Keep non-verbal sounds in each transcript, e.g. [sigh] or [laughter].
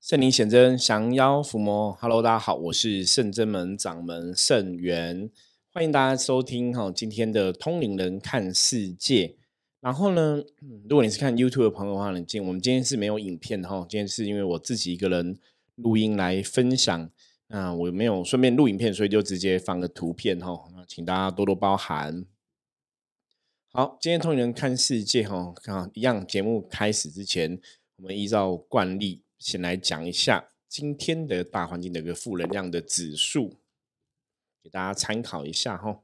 圣灵显真，降妖伏魔。Hello，大家好，我是圣真门掌门圣元，欢迎大家收听哈今天的通灵人看世界。然后呢，如果你是看 YouTube 的朋友的话，你今我们今天是没有影片哈，今天是因为我自己一个人录音来分享。那我没有顺便录影片，所以就直接放个图片哈。那请大家多多包涵。好，今天通灵人看世界哈，看一样节目开始之前，我们依照惯例先来讲一下今天的大环境的一个负能量的指数，给大家参考一下哈。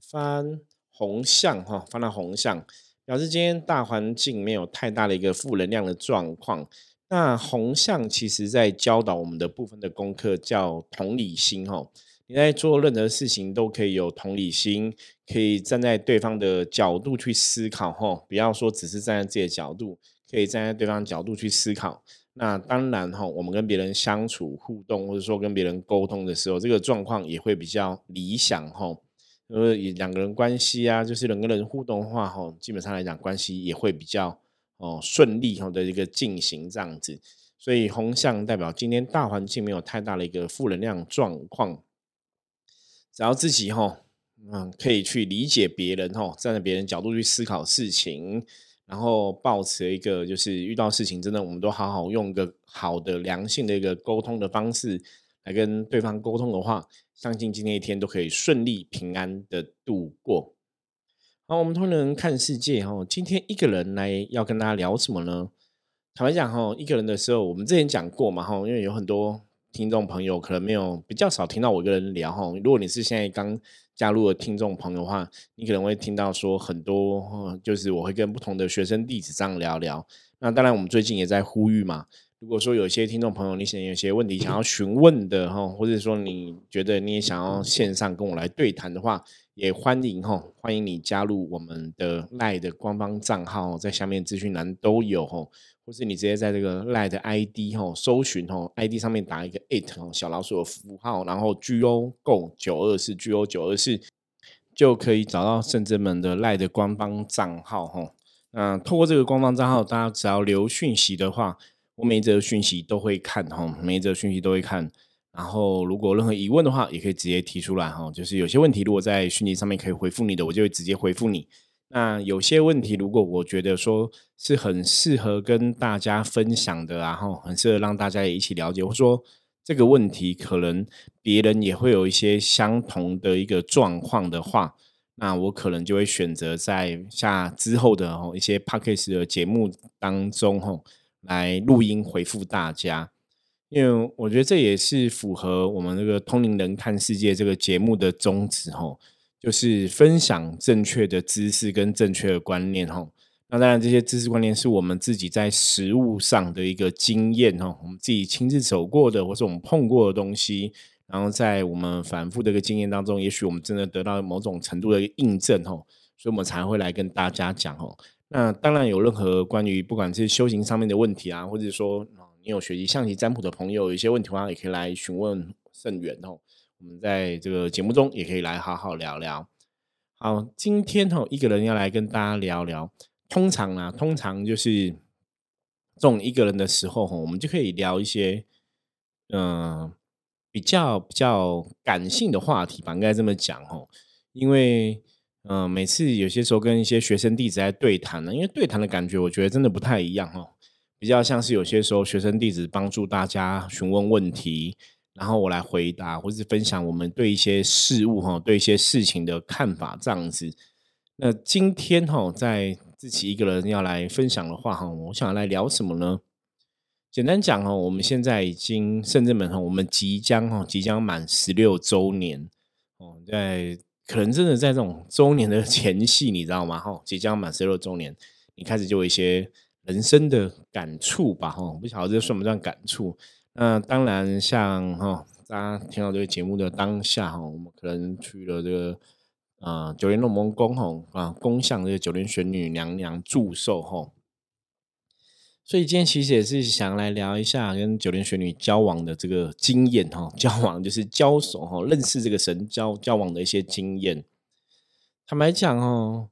翻。红象哈，翻到红象，表示今天大环境没有太大的一个负能量的状况。那红象其实在教导我们的部分的功课叫同理心哈。你在做任何事情都可以有同理心，可以站在对方的角度去思考哈。不要说只是站在自己的角度，可以站在对方角度去思考。那当然哈，我们跟别人相处互动，或者说跟别人沟通的时候，这个状况也会比较理想哈。呃，两个人关系啊，就是人跟人互动的话，哈，基本上来讲，关系也会比较哦顺利哈的一个进行这样子。所以红象代表今天大环境没有太大的一个负能量状况，只要自己哈，嗯，可以去理解别人哈，站在别人角度去思考事情，然后保持一个就是遇到事情，真的我们都好好用一个好的良性的一个沟通的方式来跟对方沟通的话。相信今天一天都可以顺利平安的度过。好，我们通人看世界哈，今天一个人来要跟大家聊什么呢？坦白讲哈，一个人的时候，我们之前讲过嘛哈，因为有很多听众朋友可能没有比较少听到我一个人聊哈。如果你是现在刚加入了听众朋友的话，你可能会听到说很多，就是我会跟不同的学生弟子这样聊聊。那当然，我们最近也在呼吁嘛。如果说有些听众朋友，你想有些问题想要询问的哈，或者说你觉得你也想要线上跟我来对谈的话，也欢迎哈，欢迎你加入我们的赖的官方账号，在下面资讯栏都有哈，或是你直接在这个赖的 ID 哈搜寻哈，ID 上面打一个 at 小老鼠的符号，然后 G O Go 九二四 G O 九二四就可以找到圣真门的赖的官方账号哈。那透过这个官方账号，大家只要留讯息的话。我每一则讯息都会看哈，每一则讯息都会看。然后如果任何疑问的话，也可以直接提出来哈。就是有些问题，如果在讯息上面可以回复你的，我就会直接回复你。那有些问题，如果我觉得说是很适合跟大家分享的，然后很适合让大家也一起了解，或者说这个问题可能别人也会有一些相同的一个状况的话，那我可能就会选择在下之后的一些 p a c k a g e 的节目当中哈。来录音回复大家，因为我觉得这也是符合我们那个通灵人看世界这个节目的宗旨吼，就是分享正确的知识跟正确的观念吼。那当然，这些知识观念是我们自己在实物上的一个经验哦，我们自己亲自走过的，或是我们碰过的东西，然后在我们反复的一个经验当中，也许我们真的得到某种程度的印证吼，所以我们才会来跟大家讲吼。那当然有任何关于不管是修行上面的问题啊，或者说你有学习象棋占卜的朋友，有一些问题的话，也可以来询问圣元哦。我们在这个节目中也可以来好好聊聊。好，今天哦，一个人要来跟大家聊聊。通常啊，通常就是这种一个人的时候哈，我们就可以聊一些嗯比较比较感性的话题吧，应该这么讲哦，因为。嗯，每次有些时候跟一些学生弟子在对谈呢，因为对谈的感觉，我觉得真的不太一样哦。比较像是有些时候学生弟子帮助大家询问问题，然后我来回答，或是分享我们对一些事物哈，对一些事情的看法这样子。那今天哈，在自己一个人要来分享的话哈，我想来聊什么呢？简单讲哦，我们现在已经圣至门哈，我们即将哈，即将满十六周年哦，在。可能真的在这种周年的前夕，你知道吗？[laughs] 哈，即将满十六周年，你开始就有一些人生的感触吧？哈，不晓得这算不算感触？那当然，像哈，大家听到这个节目的当下，哈，我们可能去了这个啊九莲龙门宫，哈啊，宫向这个九莲玄女娘娘祝寿，哈。所以今天其实也是想来聊一下跟九莲玄女交往的这个经验哈，交往就是交手哈，认识这个神交交往的一些经验。坦白讲哦，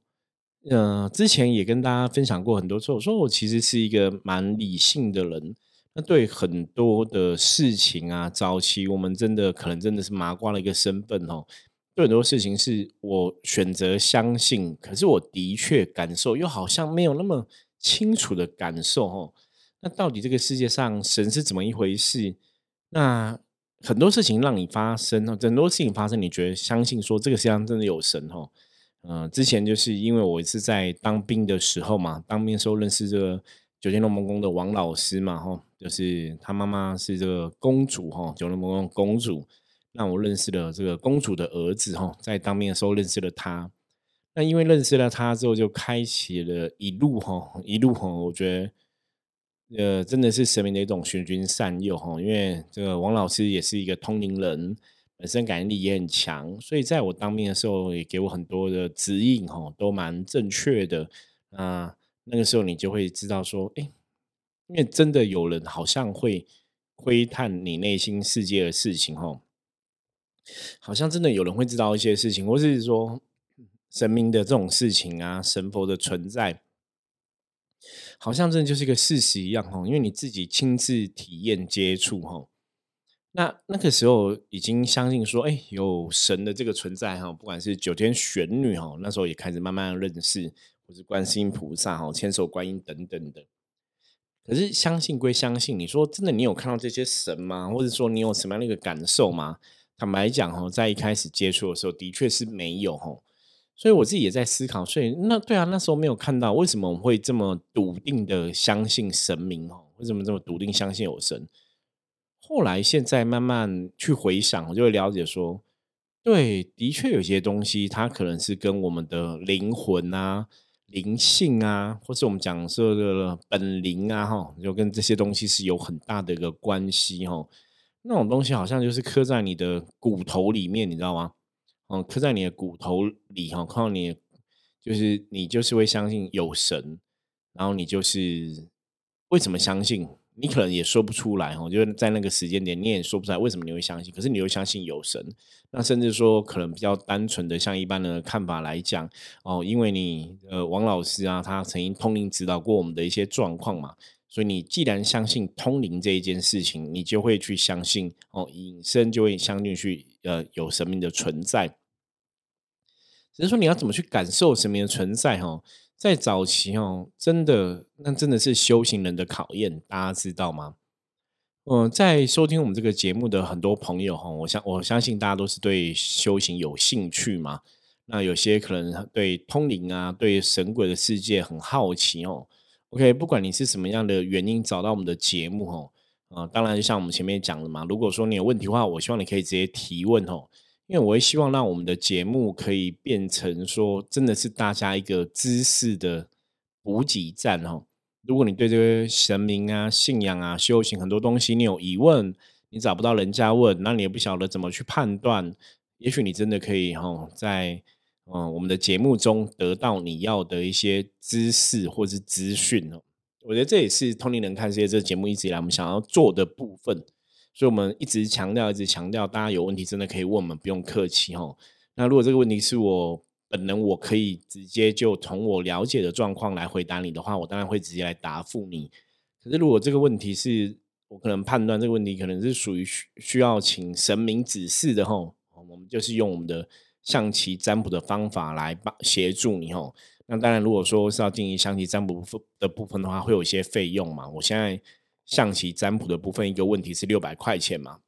呃，之前也跟大家分享过很多次，我说我其实是一个蛮理性的人。那对很多的事情啊，早期我们真的可能真的是麻瓜的一个身份哦。对很多事情是我选择相信，可是我的确感受又好像没有那么清楚的感受哦。那到底这个世界上神是怎么一回事？那很多事情让你发生哦，很多事情发生，你觉得相信说这个世界上真的有神哦？嗯，之前就是因为我是在当兵的时候嘛，当兵的时候认识这个。九天龙门宫的王老师嘛，哈，就是他妈妈是这个公主，哈，九天龙门宫公主，让我认识了这个公主的儿子，哈，在当兵的时候认识了他。那因为认识了他之后，就开启了一路，哈，一路，哈，我觉得，呃，真的是神明的一种循循善诱，哈。因为这个王老师也是一个通灵人，本身感应力也很强，所以在我当面的时候，也给我很多的指引，哈，都蛮正确的，啊。那个时候你就会知道说，哎，因为真的有人好像会窥探你内心世界的事情，哦，好像真的有人会知道一些事情，或是说神明的这种事情啊，神佛的存在，好像真的就是一个事实一样，哦，因为你自己亲自体验接触，哈，那那个时候已经相信说，哎，有神的这个存在，哈，不管是九天玄女，哈，那时候也开始慢慢认识。或是观世音菩萨、哈千手观音等等的，可是相信归相信，你说真的，你有看到这些神吗？或者说你有什么样的一个感受吗？坦白讲，哈，在一开始接触的时候，的确是没有，哈。所以我自己也在思考，所以那对啊，那时候没有看到，为什么我会这么笃定的相信神明？哦，为什么这么笃定相信有神？后来现在慢慢去回想，我就会了解说，对，的确有些东西，它可能是跟我们的灵魂啊。灵性啊，或是我们讲说的本灵啊，哈，就跟这些东西是有很大的一个关系，哈。那种东西好像就是刻在你的骨头里面，你知道吗？嗯，刻在你的骨头里，哈，靠你，就是你就是会相信有神，然后你就是为什么相信？你可能也说不出来哈，就是在那个时间点，你也说不出来为什么你会相信。可是你又相信有神，那甚至说可能比较单纯的，像一般的看法来讲，哦，因为你呃王老师啊，他曾经通灵指导过我们的一些状况嘛，所以你既然相信通灵这一件事情，你就会去相信哦，隐身就会相信去呃有神明的存在。只是说你要怎么去感受神明的存在哈？在早期哦，真的那真的是修行人的考验，大家知道吗？嗯，在收听我们这个节目的很多朋友哈，我相我相信大家都是对修行有兴趣嘛。那有些可能对通灵啊，对神鬼的世界很好奇哦。OK，不管你是什么样的原因找到我们的节目哦，啊，当然就像我们前面讲的嘛，如果说你有问题的话，我希望你可以直接提问哦。因为我会希望让我们的节目可以变成说，真的是大家一个知识的补给站哦。如果你对这个神明啊、信仰啊、修行很多东西你有疑问，你找不到人家问，那你也不晓得怎么去判断，也许你真的可以哈，在嗯我们的节目中得到你要的一些知识或是资讯哦。我觉得这也是通灵人看世界这个节目一直以来我们想要做的部分。所以，我们一直强调，一直强调，大家有问题真的可以问我们，不用客气哈。那如果这个问题是我本人，我可以直接就从我了解的状况来回答你的话，我当然会直接来答复你。可是，如果这个问题是我可能判断这个问题可能是属于需需要请神明指示的哈，我们就是用我们的象棋占卜的方法来帮协助你哦。那当然，如果说是要进行象棋占卜的部分的话，会有一些费用嘛。我现在。象棋占卜的部分，一个问题是六百块钱嘛？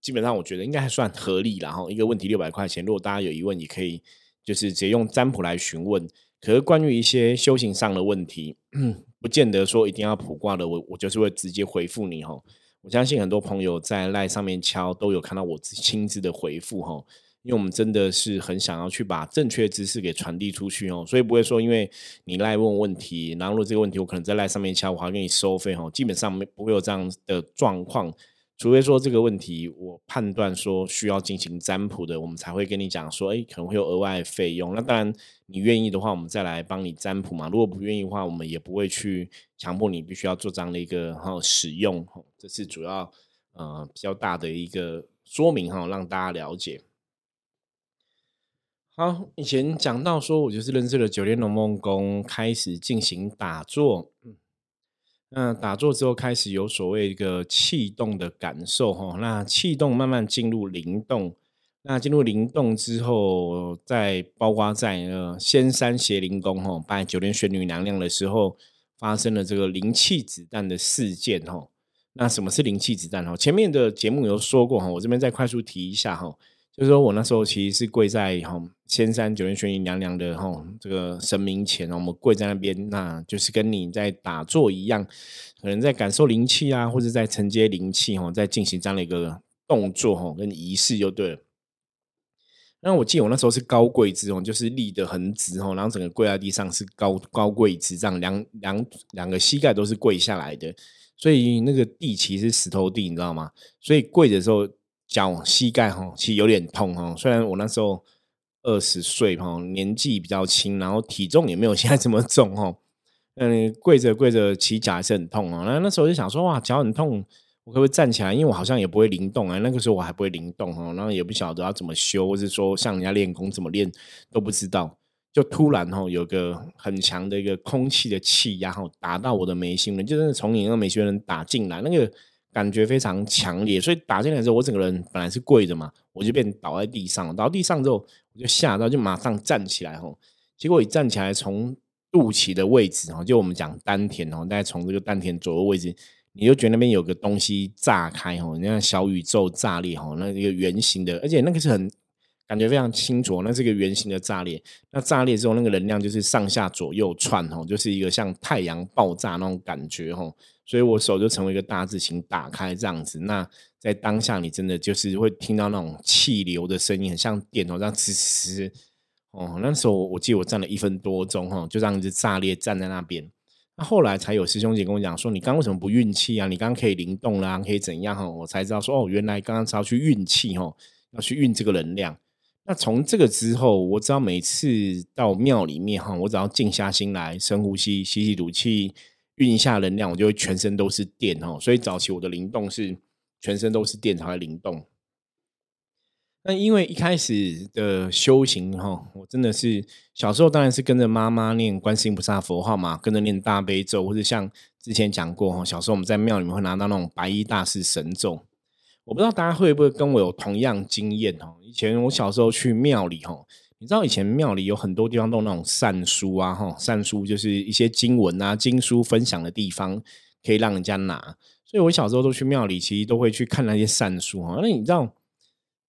基本上我觉得应该还算合理。然后一个问题六百块钱，如果大家有疑问，也可以就是直接用占卜来询问。可是关于一些修行上的问题，[clears throat] 不见得说一定要卜卦的，我我就是会直接回复你哈。我相信很多朋友在赖上面敲都有看到我亲自的回复哈。因为我们真的是很想要去把正确知识给传递出去哦，所以不会说因为你赖问问题，然后如果这个问题我可能在赖上面敲，我还给你收费哦，基本上没不会有这样的状况，除非说这个问题我判断说需要进行占卜的，我们才会跟你讲说，哎，可能会有额外费用。那当然你愿意的话，我们再来帮你占卜嘛。如果不愿意的话，我们也不会去强迫你必须要做这样的一个哈使用。这是主要呃比较大的一个说明哈，让大家了解。好，以前讲到说，我就是认识了九天龙梦宫，开始进行打坐。那打坐之后开始有所谓一个气动的感受哈，那气动慢慢进入灵动，那进入灵动之后，在包括在呃仙山邪灵宫哈拜九天玄女娘娘的时候，发生了这个灵气子弹的事件哈。那什么是灵气子弹哈？前面的节目有说过哈，我这边再快速提一下哈。就是说我那时候其实是跪在哈仙山九天玄女娘娘的哈这个神明前，我们跪在那边，那就是跟你在打坐一样，可能在感受灵气啊，或者在承接灵气哈，在进行这样的一个动作哈，跟仪式就对了。那我记得我那时候是高跪姿哦，就是立得很直哦，然后整个跪在地上是高高跪姿，这样两两两个膝盖都是跪下来的，所以那个地其实是石头地，你知道吗？所以跪的时候。脚膝盖哈，其实有点痛哈。虽然我那时候二十岁哈，年纪比较轻，然后体重也没有现在这么重哈。嗯，跪着跪着起脚还是很痛哦。那那时候就想说，哇，脚很痛，我可不可以站起来？因为我好像也不会灵动啊。那个时候我还不会灵动哦，然后也不晓得要怎么修，或是说像人家练功怎么练都不知道。就突然哈，有个很强的一个空气的气压哈，打到我的眉心了，就真的从你那个眉心人打进来那个。感觉非常强烈，所以打进来之后，我整个人本来是跪着嘛，我就变倒在地上。倒地上之后，就吓到，就马上站起来吼。结果一站起来，从肚脐的位置哈，就我们讲丹田哦，大概从这个丹田左右位置，你就觉得那边有个东西炸开吼，那小宇宙炸裂吼，那一个圆形的，而且那个是很感觉非常清楚，那是一个圆形的炸裂。那炸裂之后，那个能量就是上下左右窜吼，就是一个像太阳爆炸那种感觉吼。所以我手就成为一个大字形打开这样子，那在当下你真的就是会听到那种气流的声音，很像电筒这样呲呲。哦，那时候我记得我站了一分多钟哈，就这样子炸裂站在那边。那后来才有师兄姐跟我讲说，你刚为什么不运气啊？你刚刚可以灵动啦，可以怎样哈？我才知道说哦，原来刚刚是要去运气哈，要去运这个能量。那从这个之后，我知道每次到庙里面哈，我只要静下心来，深呼吸，吸吸吐气。运一下能量，我就会全身都是电哦。所以早期我的灵动是全身都是电才会灵动。那因为一开始的修行哈，我真的是小时候当然是跟着妈妈念观世音菩萨佛号嘛，跟着念大悲咒，或者像之前讲过哈，小时候我们在庙里面会拿到那种白衣大士神咒。我不知道大家会不会跟我有同样经验哦？以前我小时候去庙里哈。你知道以前庙里有很多地方都那种善书啊，哈，善书就是一些经文啊、经书分享的地方，可以让人家拿。所以我小时候都去庙里，其实都会去看那些善书哈。那你知道，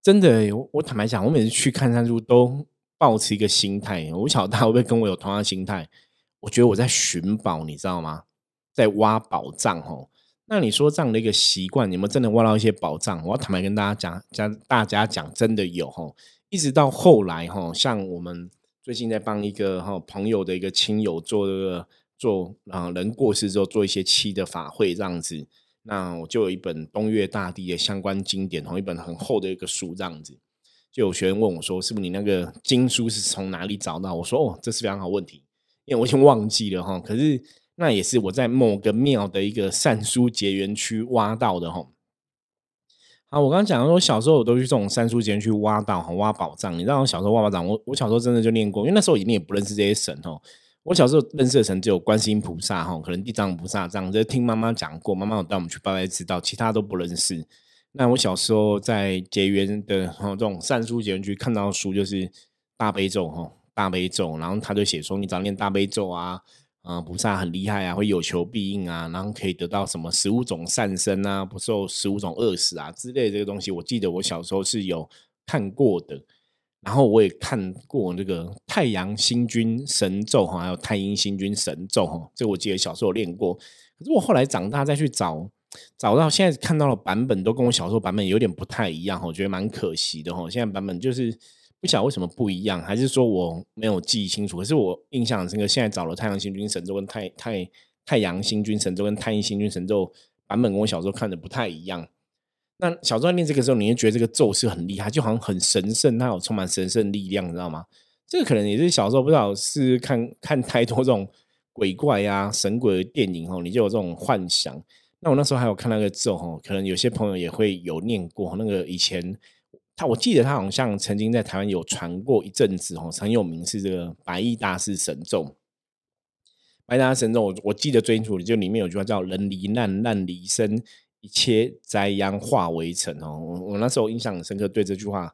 真的，我坦白讲，我每次去看善书都保持一个心态。我晓得大家会不会跟我有同样心态？我觉得我在寻宝，你知道吗？在挖宝藏哦。那你说这样的一个习惯，有没有真的挖到一些宝藏？我要坦白跟大家讲，讲大家讲，真的有哈。一直到后来哈，像我们最近在帮一个哈朋友的一个亲友做这个做啊人过世之后做一些七的法会这样子，那我就有一本东岳大帝的相关经典，同一本很厚的一个书这样子，就有学员问我说：“是不是你那个经书是从哪里找到？”我说：“哦，这是非常好问题，因为我已经忘记了哈。可是那也是我在某个庙的一个善书结缘区挖到的哈。”啊，我刚刚讲说，小时候我都去这种三书间去挖宝哈，挖宝藏。你知道，我小时候挖宝藏，我我小时候真的就念过，因为那时候你也不认识这些神哦。我小时候认识的神只有观世音菩萨哈，可能地藏菩萨这样，就听妈妈讲过，妈妈有带我们去拜拜知道，其他都不认识。那我小时候在结缘的哈这种善书结缘区看到书，就是大悲咒哈，大悲咒，然后他就写说，你只要念大悲咒啊。啊，菩萨很厉害啊，会有求必应啊，然后可以得到什么十五种善身啊，不受十五种饿死啊之类这个东西。我记得我小时候是有看过的，然后我也看过那个太阳星君神咒哈，还有太阴星君神咒哈，这我记得小时候练过。可是我后来长大再去找，找到现在看到的版本都跟我小时候版本有点不太一样，我觉得蛮可惜的哈。现在版本就是。不晓得为什么不一样，还是说我没有记清楚？可是我印象这个现在找了太阳星君神咒跟太太太阳星君神咒跟太阴星君神咒版本，跟我小时候看的不太一样。那小时候念这个时候，你会觉得这个咒是很厉害，就好像很神圣，它有充满神圣力量，你知道吗？这个可能也是小时候不知道是看看太多这种鬼怪呀、神鬼的电影哦，你就有这种幻想。那我那时候还有看那个咒哦，可能有些朋友也会有念过那个以前。他我记得他好像曾经在台湾有传过一阵子哦，很有名是这个白衣大师神咒。白搭神咒，我我记得最清楚的，就里面有句话叫“人离难，难离身，一切灾殃化为尘”哦。我我那时候印象很深刻，对这句话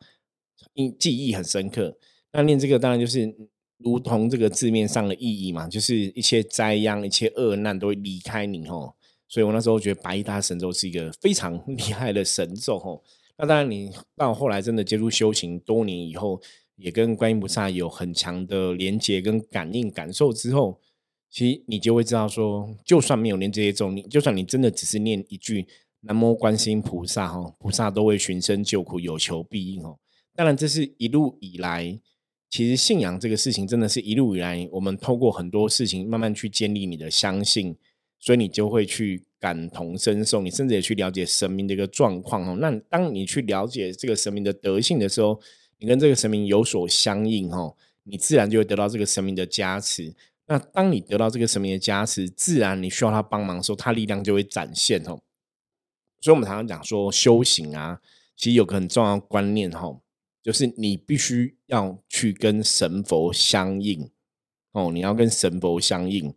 印记忆很深刻。那念这个当然就是如同这个字面上的意义嘛，就是一切灾殃、一切恶难都会离开你哦。所以我那时候觉得白搭神咒是一个非常 [laughs] 厉害的神咒哦。那当然，你到后来真的接触修行多年以后，也跟观音菩萨有很强的连接跟感应感受之后。其实你就会知道，说就算没有念这些咒，你就算你真的只是念一句“南无观世音菩萨”哈，菩萨都会寻声救苦，有求必应哦。当然，这是一路以来，其实信仰这个事情，真的是一路以来，我们透过很多事情慢慢去建立你的相信，所以你就会去感同身受，你甚至也去了解神明的一个状况哦。那当你去了解这个神明的德性的时候，你跟这个神明有所相应哦，你自然就会得到这个神明的加持。那当你得到这个神明的加持，自然你需要他帮忙的时候，他力量就会展现哦。所以，我们常常讲说修行啊，其实有个很重要的观念哈，就是你必须要去跟神佛相应哦。你要跟神佛相应。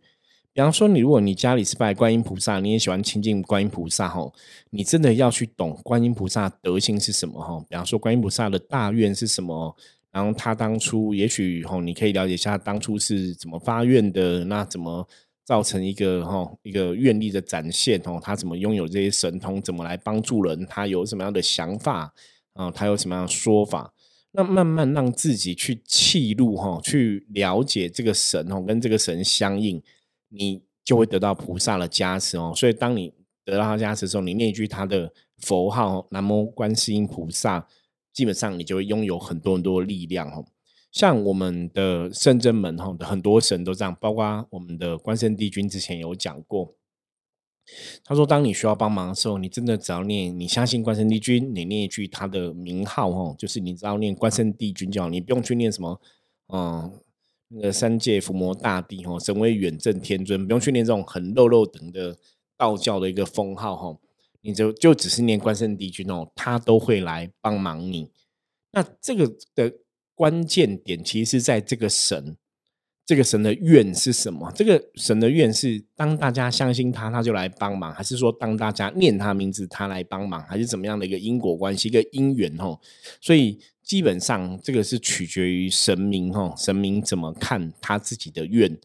比方说，你如果你家里是拜观音菩萨，你也喜欢亲近观音菩萨哈，你真的要去懂观音菩萨德性是什么哈。比方说，观音菩萨的大愿是什么？然后他当初也许吼，你可以了解一下当初是怎么发愿的，那怎么造成一个吼一个愿力的展现哦？他怎么拥有这些神通？怎么来帮助人？他有什么样的想法啊？他有什么样的说法？那慢慢让自己去契入哈，去了解这个神哦，跟这个神相应，你就会得到菩萨的加持哦。所以当你得到他加持的时候，你念一句他的佛号“南无观世音菩萨”。基本上你就会拥有很多很多力量哦，像我们的圣真门哈的很多神都这样，包括我们的关圣帝君之前有讲过，他说当你需要帮忙的时候，你真的只要念，你相信关圣帝君，你念一句他的名号哦，就是你知道念关圣帝君就好，你不用去念什么嗯那个三界伏魔大帝哦，神威远镇天尊，不用去念这种很肉肉等的道教的一个封号哈。你就就只是念关圣帝君哦，他都会来帮忙你。那这个的关键点其实是在这个神，这个神的愿是什么？这个神的愿是当大家相信他，他就来帮忙，还是说当大家念他名字，他来帮忙，还是怎么样的一个因果关系，一个因缘哦？所以基本上这个是取决于神明哦，神明怎么看他自己的愿。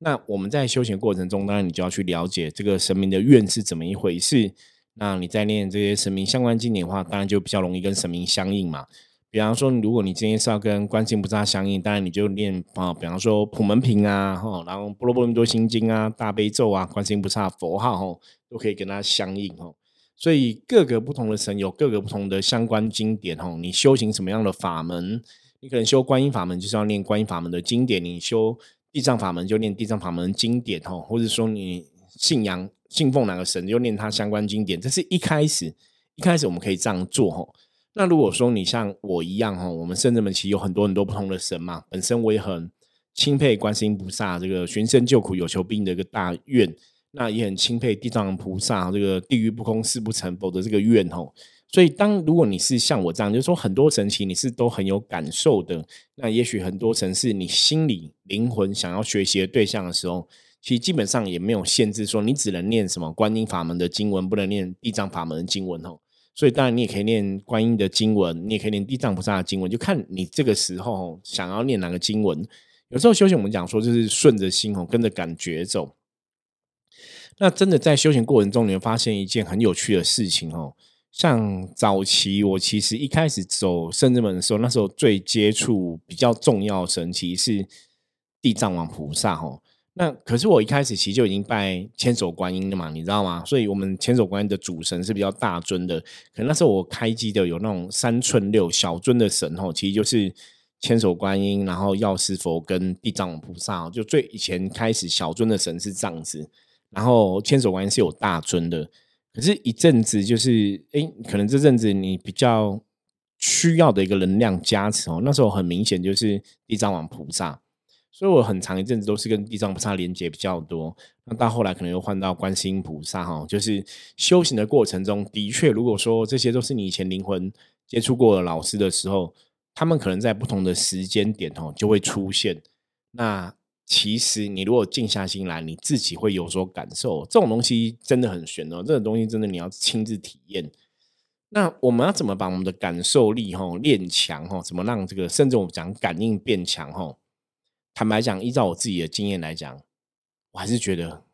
那我们在修行过程中，当然你就要去了解这个神明的愿是怎么一回事。那你在念这些神明相关经典的话，当然就比较容易跟神明相应嘛。比方说，如果你今天是要跟观世音菩萨相应，当然你就念啊，比方说普门品啊，哈，然后波罗波罗多心经啊，大悲咒啊，观世音菩萨佛号哈，都可以跟他相应哦。所以各个不同的神有各个不同的相关经典哦。你修行什么样的法门，你可能修观音法门就是要念观音法门的经典，你修地藏法门就念地藏法门经典哦，或者说你信仰。信奉哪个神，就念他相关经典，这是一开始一开始我们可以这样做哈。那如果说你像我一样哈，我们圣者们其实有很多很多不同的神嘛。本身我也很钦佩观世音菩萨这个寻声救苦有求必应的一个大愿，那也很钦佩地藏菩萨这个地狱不空誓不成佛的这个愿吼。所以当如果你是像我这样，就是说很多神奇你是都很有感受的，那也许很多神是你心里灵魂想要学习的对象的时候。其实基本上也没有限制，说你只能念什么观音法门的经文，不能念地藏法门的经文哦。所以当然你也可以念观音的经文，你也可以念地藏菩萨的经文，就看你这个时候想要念哪个经文。有时候修行我们讲说就是顺着心哦，跟着感觉走。那真的在修行过程中，你会发现一件很有趣的事情哦。像早期我其实一开始走圣智门的时候，那时候最接触比较重要神奇是地藏王菩萨哦。那可是我一开始其实就已经拜千手观音的嘛，你知道吗？所以我们千手观音的主神是比较大尊的。可那时候我开机的有那种三寸六小尊的神吼，其实就是千手观音，然后药师佛跟地藏王菩萨哦。就最以前开始小尊的神是这样子，然后千手观音是有大尊的。可是，一阵子就是哎，可能这阵子你比较需要的一个能量加持哦，那时候很明显就是地藏王菩萨。所以我很长一阵子都是跟地藏菩萨连接比较多，那到后来可能又换到观世音菩萨哈，就是修行的过程中的确，如果说这些都是你以前灵魂接触过的老师的时候，他们可能在不同的时间点哦就会出现。那其实你如果静下心来，你自己会有所感受。这种东西真的很玄哦，这种东西真的你要亲自体验。那我们要怎么把我们的感受力哈练强哈？怎么让这个甚至我们讲感应变强哈？坦白讲，依照我自己的经验来讲，我还是觉得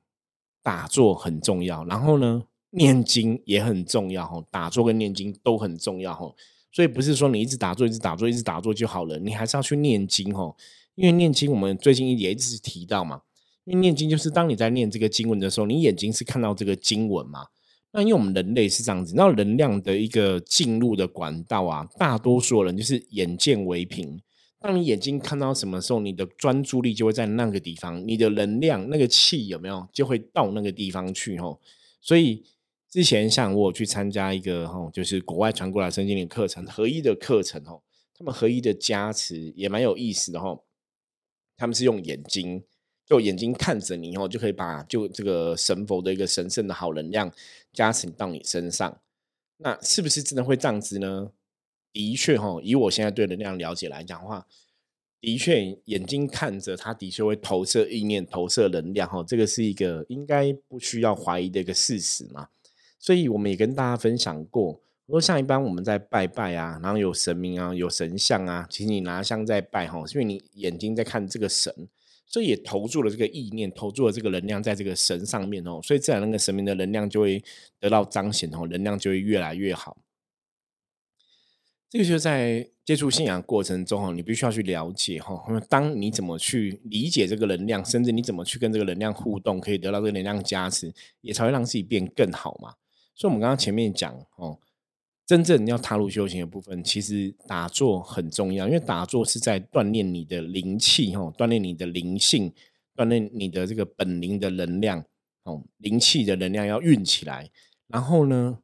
打坐很重要。然后呢，念经也很重要哈。打坐跟念经都很重要哈。所以不是说你一直打坐、一直打坐、一直打坐就好了，你还是要去念经哈。因为念经，我们最近也一直提到嘛。因为念经就是当你在念这个经文的时候，你眼睛是看到这个经文嘛。那因为我们人类是这样子，那能量的一个进入的管道啊，大多数人就是眼见为凭。当你眼睛看到什么时候，你的专注力就会在那个地方，你的能量那个气有没有就会到那个地方去哦。所以之前像我去参加一个吼，就是国外传过来身心灵课程合一的课程吼，他们合一的加持也蛮有意思的吼。他们是用眼睛。就眼睛看着你哦，就可以把就这个神佛的一个神圣的好能量加持到你身上。那是不是真的会这样子呢？的确哈，以我现在对能量了解来讲的话，的确眼睛看着它的确会投射意念、投射能量哈，这个是一个应该不需要怀疑的一个事实嘛。所以我们也跟大家分享过，说像一般我们在拜拜啊，然后有神明啊、有神像啊，其实你拿香在拜哈，是因为你眼睛在看这个神。所以也投注了这个意念，投注了这个能量在这个神上面哦，所以自然那个神明的能量就会得到彰显哦，能量就会越来越好。这个就是在接触信仰过程中哦，你必须要去了解哈，当你怎么去理解这个能量，甚至你怎么去跟这个能量互动，可以得到这个能量加持，也才会让自己变更好嘛。所以，我们刚刚前面讲哦。真正要踏入修行的部分，其实打坐很重要，因为打坐是在锻炼你的灵气，哈，锻炼你的灵性，锻炼你的这个本灵的能量，哦，灵气的能量要运起来，然后呢，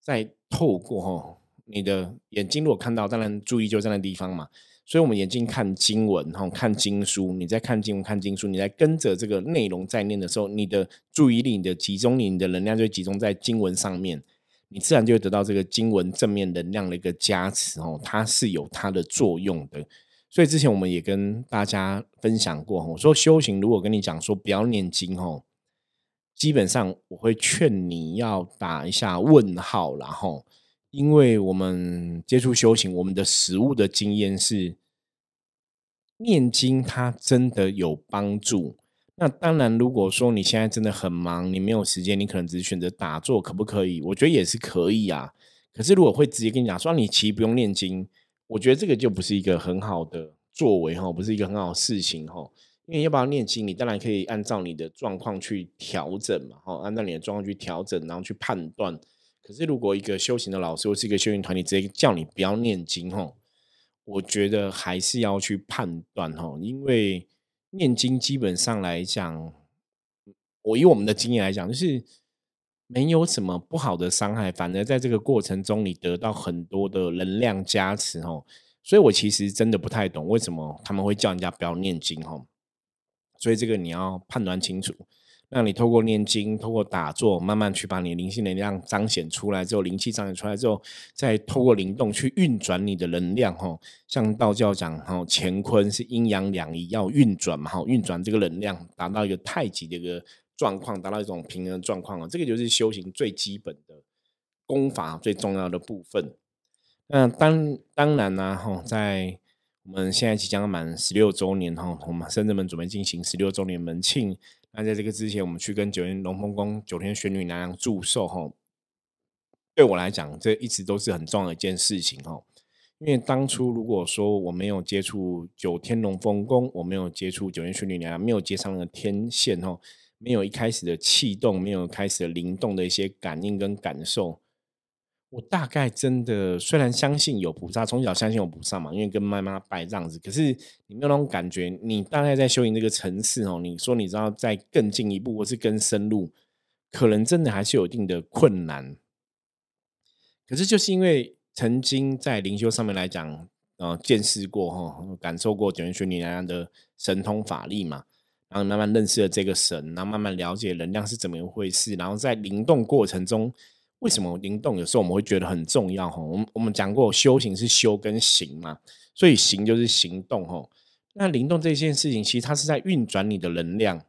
再透过哈你的眼睛，如果看到，当然注意就在那地方嘛，所以我们眼睛看经文，哈，看经书，你在看经文、看经书，你在跟着这个内容在念的时候，你的注意力、你的集中力、你的能量就集中在经文上面。你自然就会得到这个经文正面能量的一个加持哦，它是有它的作用的。所以之前我们也跟大家分享过，我说修行如果跟你讲说不要念经哦，基本上我会劝你要打一下问号，然后因为我们接触修行，我们的实物的经验是念经它真的有帮助。那当然，如果说你现在真的很忙，你没有时间，你可能只是选择打坐，可不可以？我觉得也是可以啊。可是如果会直接跟你讲说，你其实不用念经，我觉得这个就不是一个很好的作为哈，不是一个很好的事情哈。因为要不要念经，你当然可以按照你的状况去调整嘛，哈，按照你的状况去调整，然后去判断。可是如果一个修行的老师或是一个修行团体直接叫你不要念经哈，我觉得还是要去判断哈，因为。念经基本上来讲，我以我们的经验来讲，就是没有什么不好的伤害，反而在这个过程中，你得到很多的能量加持哦。所以我其实真的不太懂为什么他们会叫人家不要念经哦。所以这个你要判断清楚。让你透过念经，透过打坐，慢慢去把你灵性能量彰显出来之后，灵气彰显出来之后，再透过灵动去运转你的能量。哈，像道教讲，哈，乾坤是阴阳两仪要运转嘛，哈，运转这个能量，达到一个太极的一个状况，达到一种平衡状况啊。这个就是修行最基本的功法，最重要的部分。那当当然呢，哈，在我们现在即将满十六周年，哈，我们深圳门准备进行十六周年门庆。那在这个之前，我们去跟九天龙凤宫九天玄女娘娘祝寿哈，对我来讲，这一直都是很重要的一件事情哈。因为当初如果说我没有接触九天龙凤宫，我没有接触九天玄女娘娘，没有接上那个天线哈，没有一开始的气动，没有开始的灵动的一些感应跟感受。我大概真的虽然相信有菩萨，从小相信有菩萨嘛，因为跟妈妈拜这样子，可是你没有那种感觉。你大概在修行这个层次哦，你说你知道再更进一步，或是更深入，可能真的还是有一定的困难。可是就是因为曾经在灵修上面来讲，呃，见识过哈，感受过九元玄女娘娘的神通法力嘛，然后慢慢认识了这个神，然后慢慢了解能量是怎么一回事，然后在灵动过程中。为什么灵动有时候我们会觉得很重要？哈，我们我们讲过修行是修跟行嘛，所以行就是行动哈。那灵动这件事情，其实它是在运转你的能量。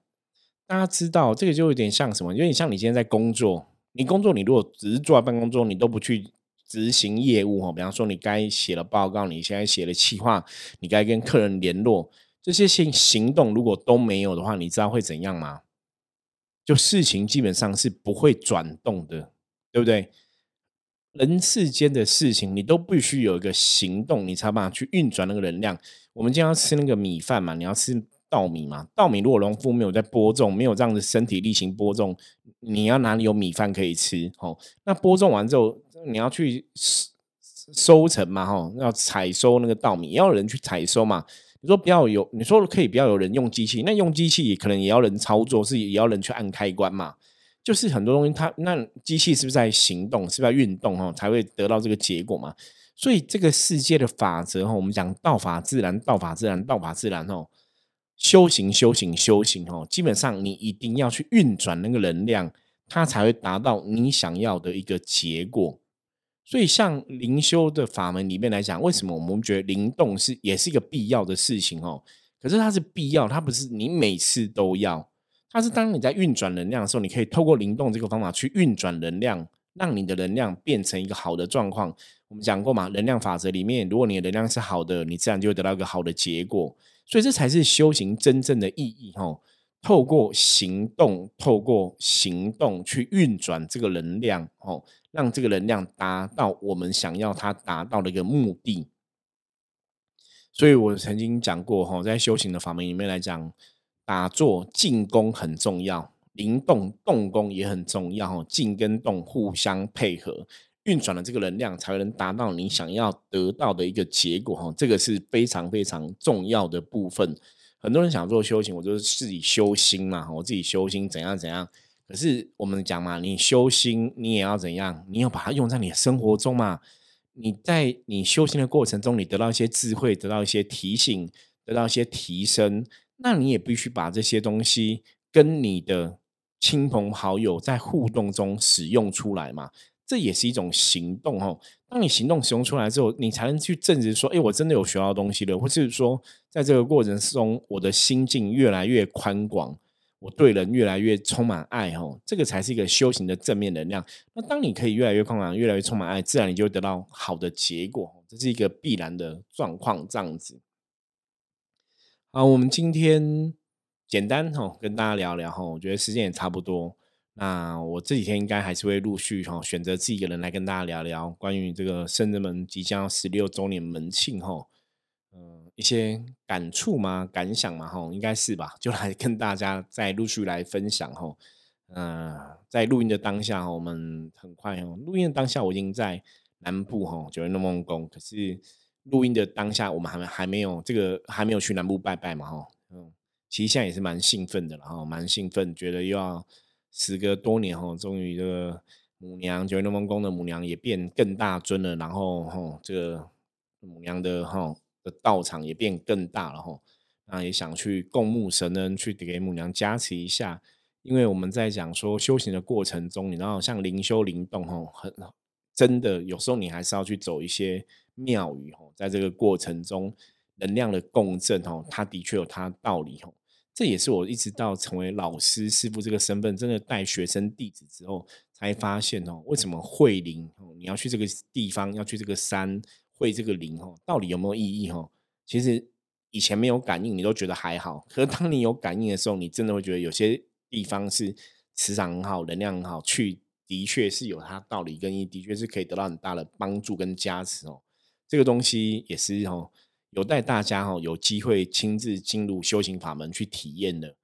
大家知道，这个就有点像什么？有点像你今天在工作，你工作，你如果只是坐在办公桌，你都不去执行业务哈。比方说，你该写了报告，你现在写了企划，你该跟客人联络，这些行行动如果都没有的话，你知道会怎样吗？就事情基本上是不会转动的，对不对？人世间的事情，你都必须有一个行动，你才办法去运转那个能量。我们今天要吃那个米饭嘛，你要吃稻米嘛。稻米如果农夫没有在播种，没有这样的身体力行播种，你要哪里有米饭可以吃？哦，那播种完之后，你要去收成嘛，哈，要采收那个稻米，要有人去采收嘛。你说不要有，你说可以不要有人用机器，那用机器也可能也要人操作，是也要人去按开关嘛。就是很多东西，它那机器是不是在行动，是不是在运动哦，才会得到这个结果嘛？所以这个世界的法则哈，我们讲道法自然，道法自然，道法自然哦。修行，修行，修行哦，基本上你一定要去运转那个能量，它才会达到你想要的一个结果。所以像灵修的法门里面来讲，为什么我们觉得灵动是也是一个必要的事情哦？可是它是必要，它不是你每次都要。它是当你在运转能量的时候，你可以透过灵动这个方法去运转能量，让你的能量变成一个好的状况。我们讲过嘛，能量法则里面，如果你的能量是好的，你自然就会得到一个好的结果。所以这才是修行真正的意义哦。透过行动，透过行动去运转这个能量哦，让这个能量达到我们想要它达到的一个目的。所以我曾经讲过哈，在修行的法门里面来讲。打坐静功很重要，灵动动功也很重要。静跟动互相配合，运转的这个能量才能达到你想要得到的一个结果。哈，这个是非常非常重要的部分。很多人想做修行，我就是自己修心嘛，我自己修心怎样怎样。可是我们讲嘛，你修心，你也要怎样？你要把它用在你的生活中嘛。你在你修行的过程中，你得到一些智慧，得到一些提醒，得到一些提升。那你也必须把这些东西跟你的亲朋好友在互动中使用出来嘛？这也是一种行动哦。当你行动使用出来之后，你才能去证实说：“哎，我真的有学到东西了。”或是说，在这个过程中，我的心境越来越宽广，我对人越来越充满爱哦。这个才是一个修行的正面能量。那当你可以越来越宽广，越来越充满爱，自然你就会得到好的结果。这是一个必然的状况，这样子。好，我们今天简单哈跟大家聊聊哈，我觉得时间也差不多。那我这几天应该还是会陆续哈选择自己一个人来跟大家聊聊关于这个圣人门即将十六周年门庆哈，嗯，一些感触嘛、感想嘛哈，应该是吧？就来跟大家再陆续来分享哈。嗯，在录音的当下，我们很快哦，录音的当下我已经在南部哈九月梦宫，可是。录音的当下，我们还还没有这个还没有去南部拜拜嘛，哈，嗯，其实现在也是蛮兴奋的了，哈，蛮兴奋，觉得又要时隔多年，哈，终于这个母娘九月龙王宫的母娘也变更大尊了，然后，哈，这个母娘的哈的道场也变更大了，哈，那也想去供母神恩，去给母娘加持一下，因为我们在讲说修行的过程中，你知道像灵修灵动，哈，很真的有时候你还是要去走一些。庙宇哦，在这个过程中，能量的共振哦，它的确有它道理哦。这也是我一直到成为老师师傅这个身份，真的带学生弟子之后，才发现哦，为什么会灵哦？你要去这个地方，要去这个山会这个灵哦，到底有没有意义哦？其实以前没有感应，你都觉得还好。可是当你有感应的时候，你真的会觉得有些地方是磁场很好，能量很好，去的确是有它道理跟意，的确是可以得到很大的帮助跟加持哦。这个东西也是哈，有待大家哈有机会亲自进入修行法门去体验的。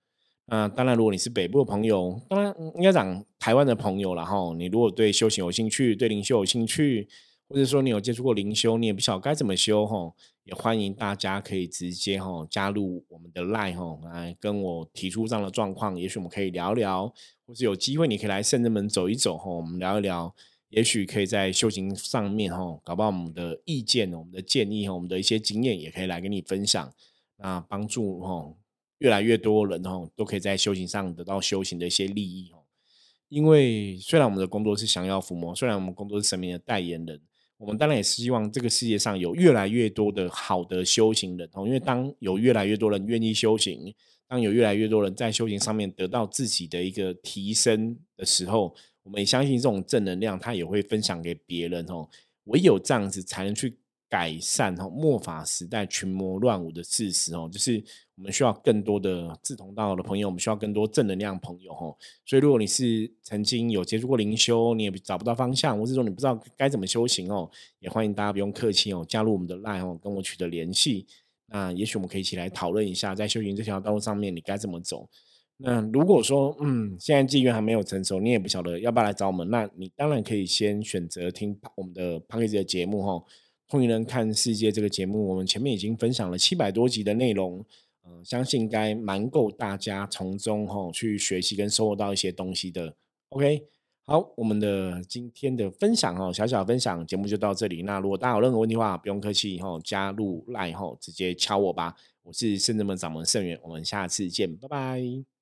那当然，如果你是北部的朋友，当然应该讲台湾的朋友了哈。你如果对修行有兴趣，对灵修有兴趣，或者说你有接触过灵修，你也不晓得该怎么修哈，也欢迎大家可以直接哈加入我们的 Line 哈，来跟我提出这样的状况，也许我们可以聊聊，或是有机会你可以来圣人门走一走哈，我们聊一聊。也许可以在修行上面哈，搞不好我们的意见、我们的建议哈，我们的一些经验也可以来跟你分享，那帮助哈越来越多人哈都可以在修行上得到修行的一些利益哦。因为虽然我们的工作是想要抚摸，虽然我们工作是神明的代言人，我们当然也是希望这个世界上有越来越多的好的修行人，因为当有越来越多人愿意修行，当有越来越多人在修行上面得到自己的一个提升的时候，我们也相信这种正能量，他也会分享给别人哦。唯有这样子，才能去。改善哦，末法时代群魔乱舞的事实哦，就是我们需要更多的志同道合的朋友，我们需要更多正能量朋友哦。所以，如果你是曾经有接触过灵修，你也找不到方向，或是说你不知道该怎么修行哦，也欢迎大家不用客气哦，加入我们的 line 哦，跟我取得联系。那也许我们可以一起来讨论一下，在修行这条道路上面，你该怎么走。那如果说嗯，现在机缘还没有成熟，你也不晓得要不要来找我们，那你当然可以先选择听我们的 p a c k e 的节目哈。同龄人看世界这个节目，我们前面已经分享了七百多集的内容，嗯，相信应该蛮够大家从中哈去学习跟收获到一些东西的。OK，好，我们的今天的分享哦，小小分享节目就到这里。那如果大家有任何问题的话，不用客气哈，加入赖哈，直接敲我吧。我是圣人门掌门圣元，我们下次见，拜拜。